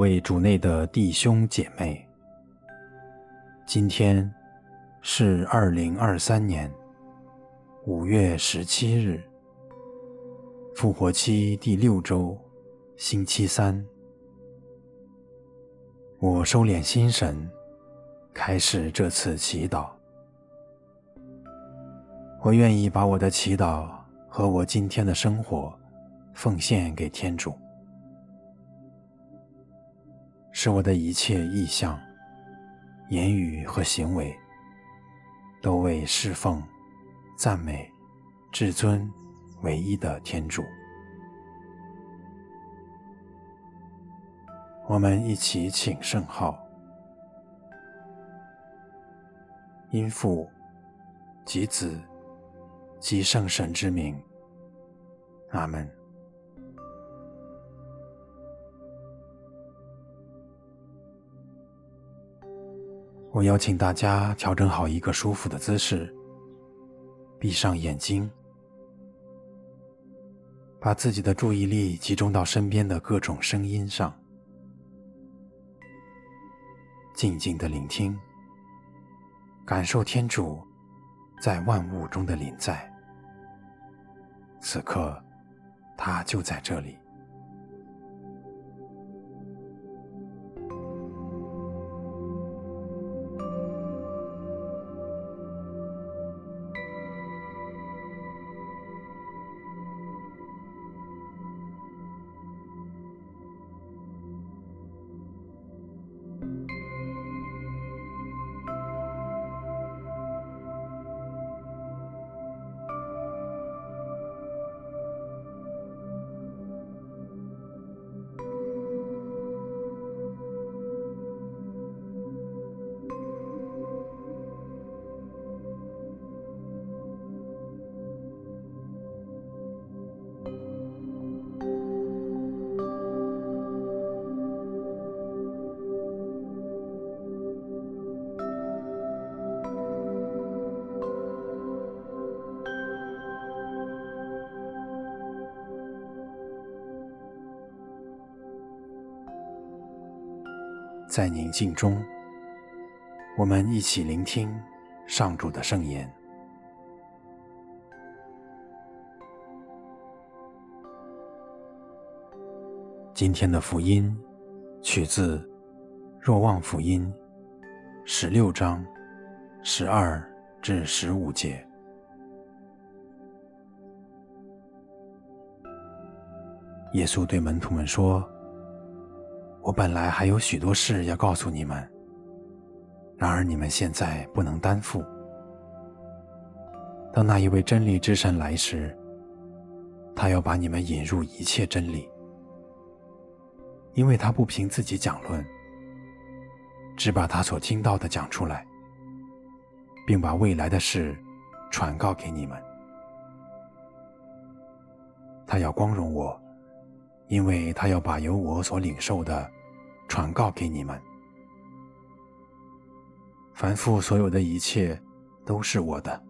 为主内的弟兄姐妹，今天是二零二三年五月十七日，复活期第六周，星期三。我收敛心神，开始这次祈祷。我愿意把我的祈祷和我今天的生活奉献给天主。使我的一切意向、言语和行为，都为侍奉、赞美、至尊、唯一的天主。我们一起请圣号，因父及子及圣神之名，阿门。我邀请大家调整好一个舒服的姿势，闭上眼睛，把自己的注意力集中到身边的各种声音上，静静的聆听，感受天主在万物中的临在。此刻，他就在这里。在宁静中，我们一起聆听上主的圣言。今天的福音取自《若望福音》十六章十二至十五节。耶稣对门徒们说。我本来还有许多事要告诉你们，然而你们现在不能担负。当那一位真理之神来时，他要把你们引入一切真理，因为他不凭自己讲论，只把他所听到的讲出来，并把未来的事传告给你们。他要光荣我。因为他要把由我所领受的传告给你们。凡父所有的一切都是我的，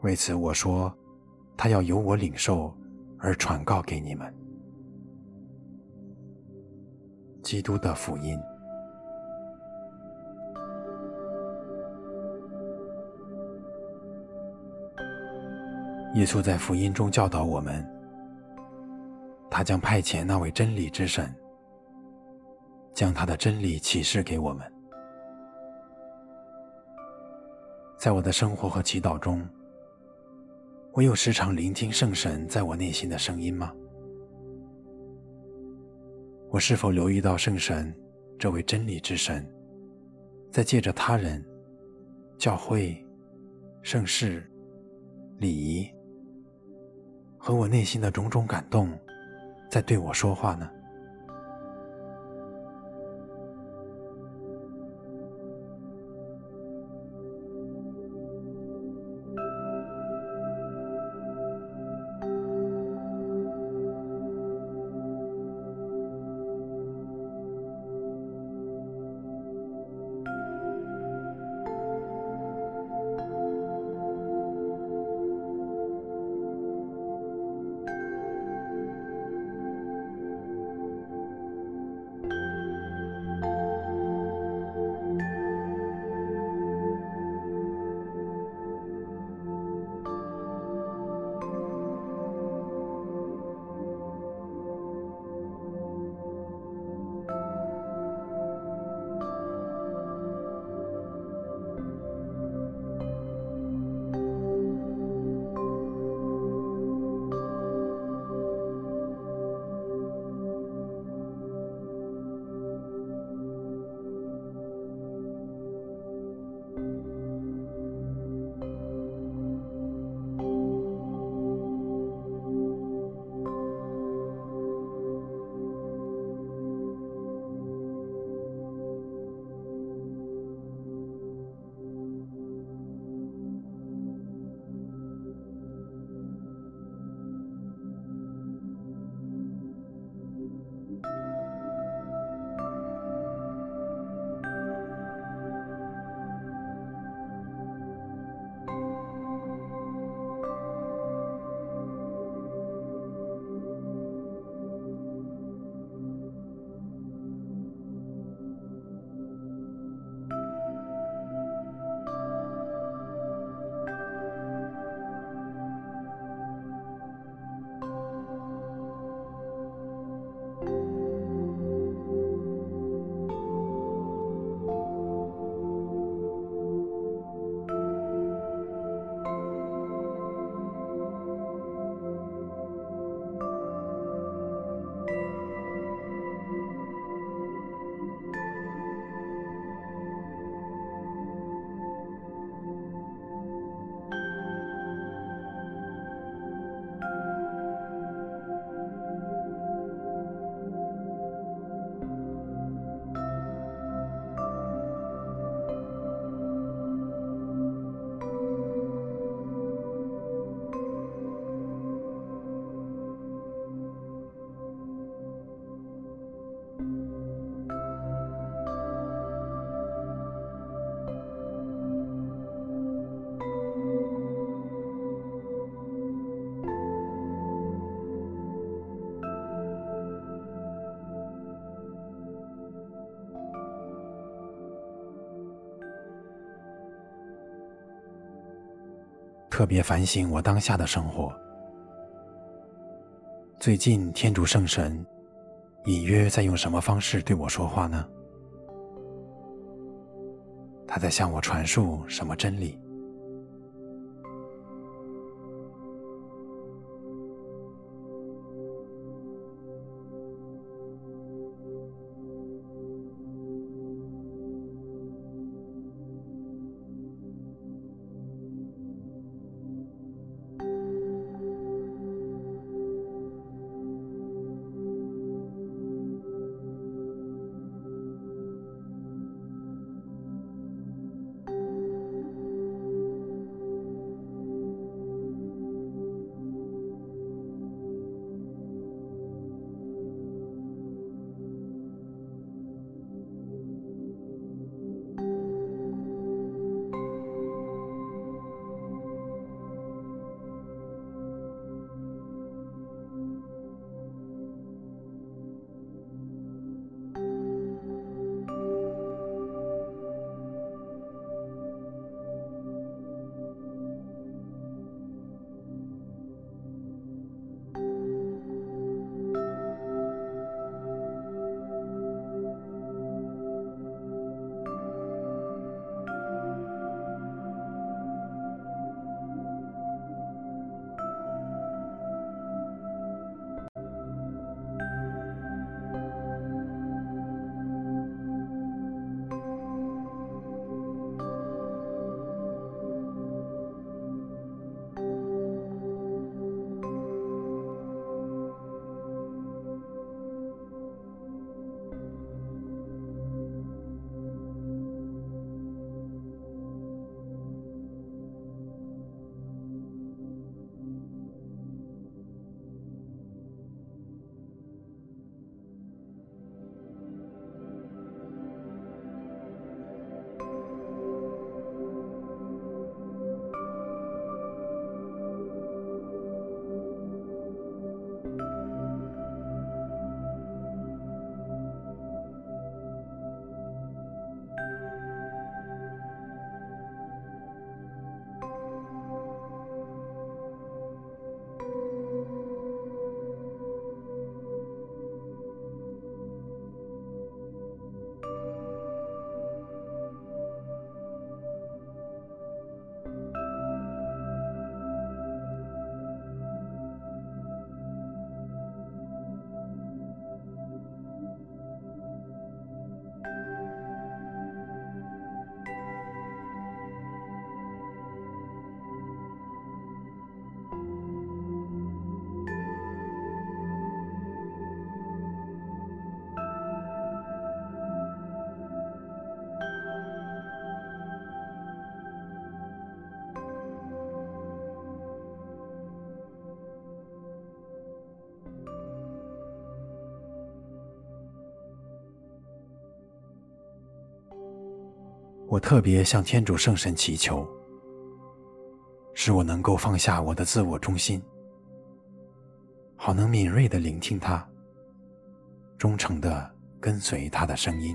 为此我说，他要由我领受而传告给你们。基督的福音。耶稣在福音中教导我们。他将派遣那位真理之神，将他的真理启示给我们。在我的生活和祈祷中，我有时常聆听圣神在我内心的声音吗？我是否留意到圣神这位真理之神，在借着他人、教会、盛世、礼仪和我内心的种种感动，在对我说话呢？特别反省我当下的生活。最近天主圣神隐约在用什么方式对我说话呢？他在向我传述什么真理？我特别向天主圣神祈求，使我能够放下我的自我中心，好能敏锐地聆听他，忠诚地跟随他的声音。